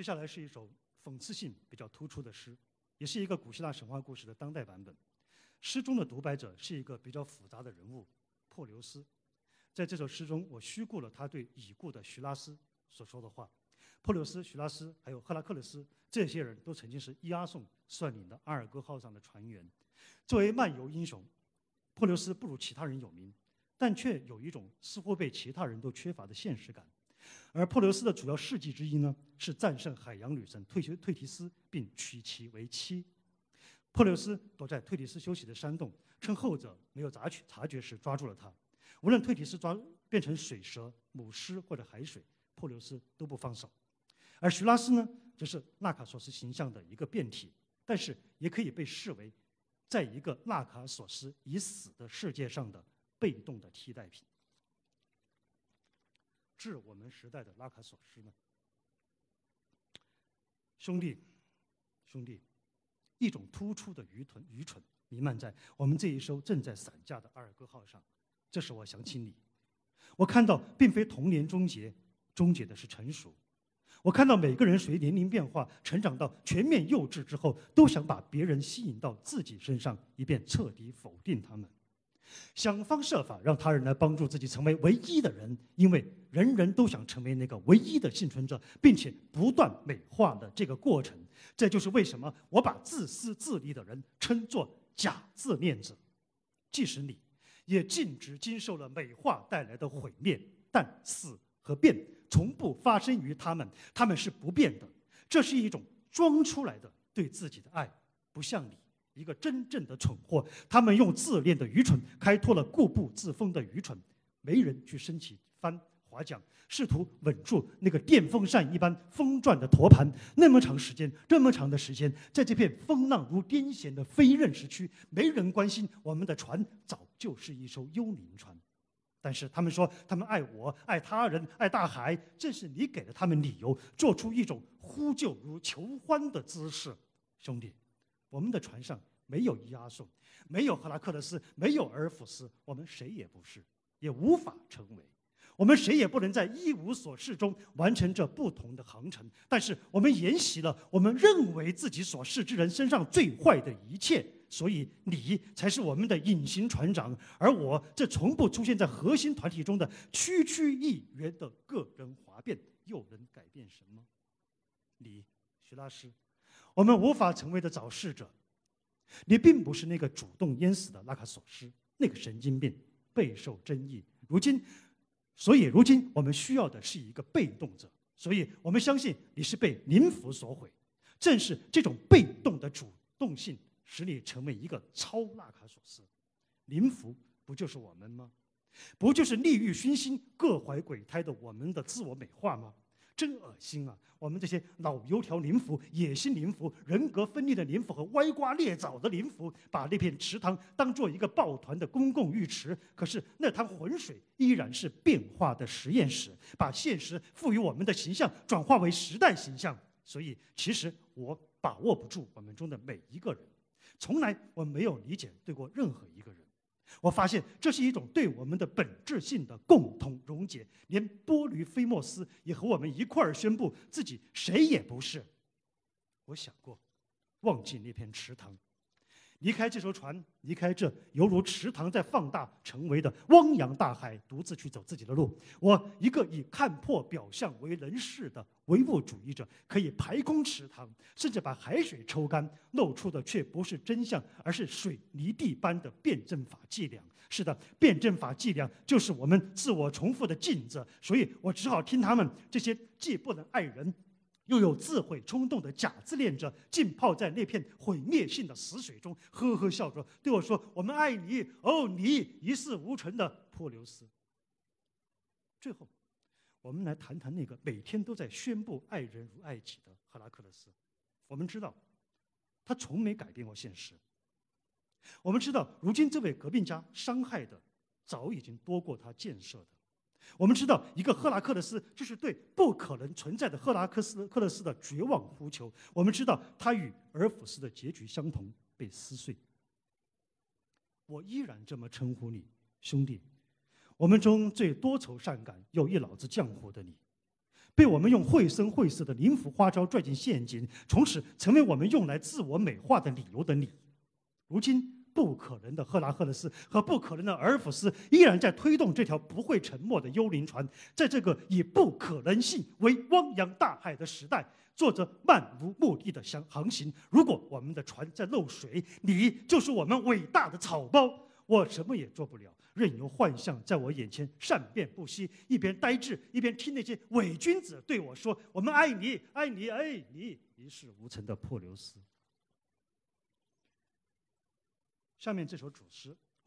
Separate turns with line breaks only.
接下来是一首讽刺性比较突出的诗，也是一个古希腊神话故事的当代版本。诗中的独白者是一个比较复杂的人物——珀留斯。在这首诗中，我虚构了他对已故的徐拉斯所说的话。珀留斯、徐拉斯还有赫拉克勒斯，这些人都曾经是伊阿宋率领的阿尔戈号上的船员。作为漫游英雄，珀留斯不如其他人有名，但却有一种似乎被其他人都缺乏的现实感。而珀留斯的主要事迹之一呢，是战胜海洋女神退休退提斯，并娶其为妻。珀留斯躲在退提斯休息的山洞，趁后者没有察觉察觉时抓住了他。无论退提斯抓变成水蛇、母狮或者海水，珀留斯都不放手。而徐拉斯呢，则是纳卡索斯形象的一个变体，但是也可以被视为，在一个纳卡索斯已死的世界上的被动的替代品。致我们时代的拉卡索斯呢？兄弟，兄弟，一种突出的愚蠢愚蠢弥漫在我们这一艘正在散架的阿尔戈号上。这使我想起你。我看到，并非童年终结，终结的是成熟。我看到每个人随年龄变化，成长到全面幼稚之后，都想把别人吸引到自己身上，以便彻底否定他们。想方设法让他人来帮助自己成为唯一的人，因为人人都想成为那个唯一的幸存者，并且不断美化的这个过程。这就是为什么我把自私自利的人称作假自恋者。即使你，也径直经受了美化带来的毁灭，但死和变从不发生于他们，他们是不变的。这是一种装出来的对自己的爱，不像你。一个真正的蠢货，他们用自恋的愚蠢开拓了固步自封的愚蠢。没人去升起帆划桨，试图稳住那个电风扇一般风转的托盘。那么长时间，这么长的时间，在这片风浪如癫痫的非认识区，没人关心我们的船早就是一艘幽灵船。但是他们说，他们爱我，爱他人，爱大海。正是你给了他们理由，做出一种呼救如求欢的姿势，兄弟。我们的船上没有伊阿宋，没有赫拉克勒斯，没有尔弗斯，我们谁也不是，也无法成为。我们谁也不能在一无所事中完成这不同的航程。但是我们沿袭了我们认为自己所事之人身上最坏的一切，所以你才是我们的隐形船长，而我这从不出现在核心团体中的区区一员的个人哗变，又能改变什么？你，徐拉斯。我们无法成为的早逝者，你并不是那个主动淹死的拉卡索斯，那个神经病备受争议。如今，所以如今我们需要的是一个被动者，所以我们相信你是被灵符所毁。正是这种被动的主动性，使你成为一个超拉卡索斯。灵符不就是我们吗？不就是利欲熏心、各怀鬼胎的我们的自我美化吗？真恶心啊！我们这些老油条灵符、野心灵符、人格分裂的灵符和歪瓜裂枣的灵符，把那片池塘当做一个抱团的公共浴池。可是那滩浑水依然是变化的实验室，把现实赋予我们的形象转化为时代形象。所以，其实我把握不住我们中的每一个人，从来我没有理解对过任何一个人。我发现这是一种对我们的本质性的共同溶解，连波吕菲莫斯也和我们一块儿宣布自己谁也不是。我想过，忘记那片池塘。离开这艘船，离开这犹如池塘在放大成为的汪洋大海，独自去走自己的路。我一个以看破表象为人事的唯物主义者，可以排空池塘，甚至把海水抽干，露出的却不是真相，而是水泥地般的辩证法伎俩。是的，辩证法伎俩就是我们自我重复的镜子，所以我只好听他们这些既不能爱人。又有自毁冲动的假自恋者浸泡在那片毁灭性的死水中，呵呵笑着对我说：“我们爱你，哦，你一事无成的珀留斯。”最后，我们来谈谈那个每天都在宣布爱人如爱己的赫拉克勒斯。我们知道，他从没改变过现实。我们知道，如今这位革命家伤害的早已经多过他建设的。我们知道，一个赫拉克勒斯就是对不可能存在的赫拉克斯克勒斯的绝望呼求。我们知道，他与尔弗斯的结局相同，被撕碎。我依然这么称呼你，兄弟。我们中最多愁善感又一脑子浆糊的你，被我们用绘声绘色的灵符花招拽进陷阱，从此成为我们用来自我美化的理由的你。如今，不可能的赫拉赫勒斯和不可能的尔弗斯依然在推动这条不会沉没的幽灵船，在这个以不可能性为汪洋大海的时代，做着漫无目的的航航行。如果我们的船在漏水，你就是我们伟大的草包。我什么也做不了，任由幻象在我眼前善变不息，一边呆滞，一边听那些伪君子对我说：“我们爱你，爱你，爱你。”一事无成的破流斯。下面这首主诗。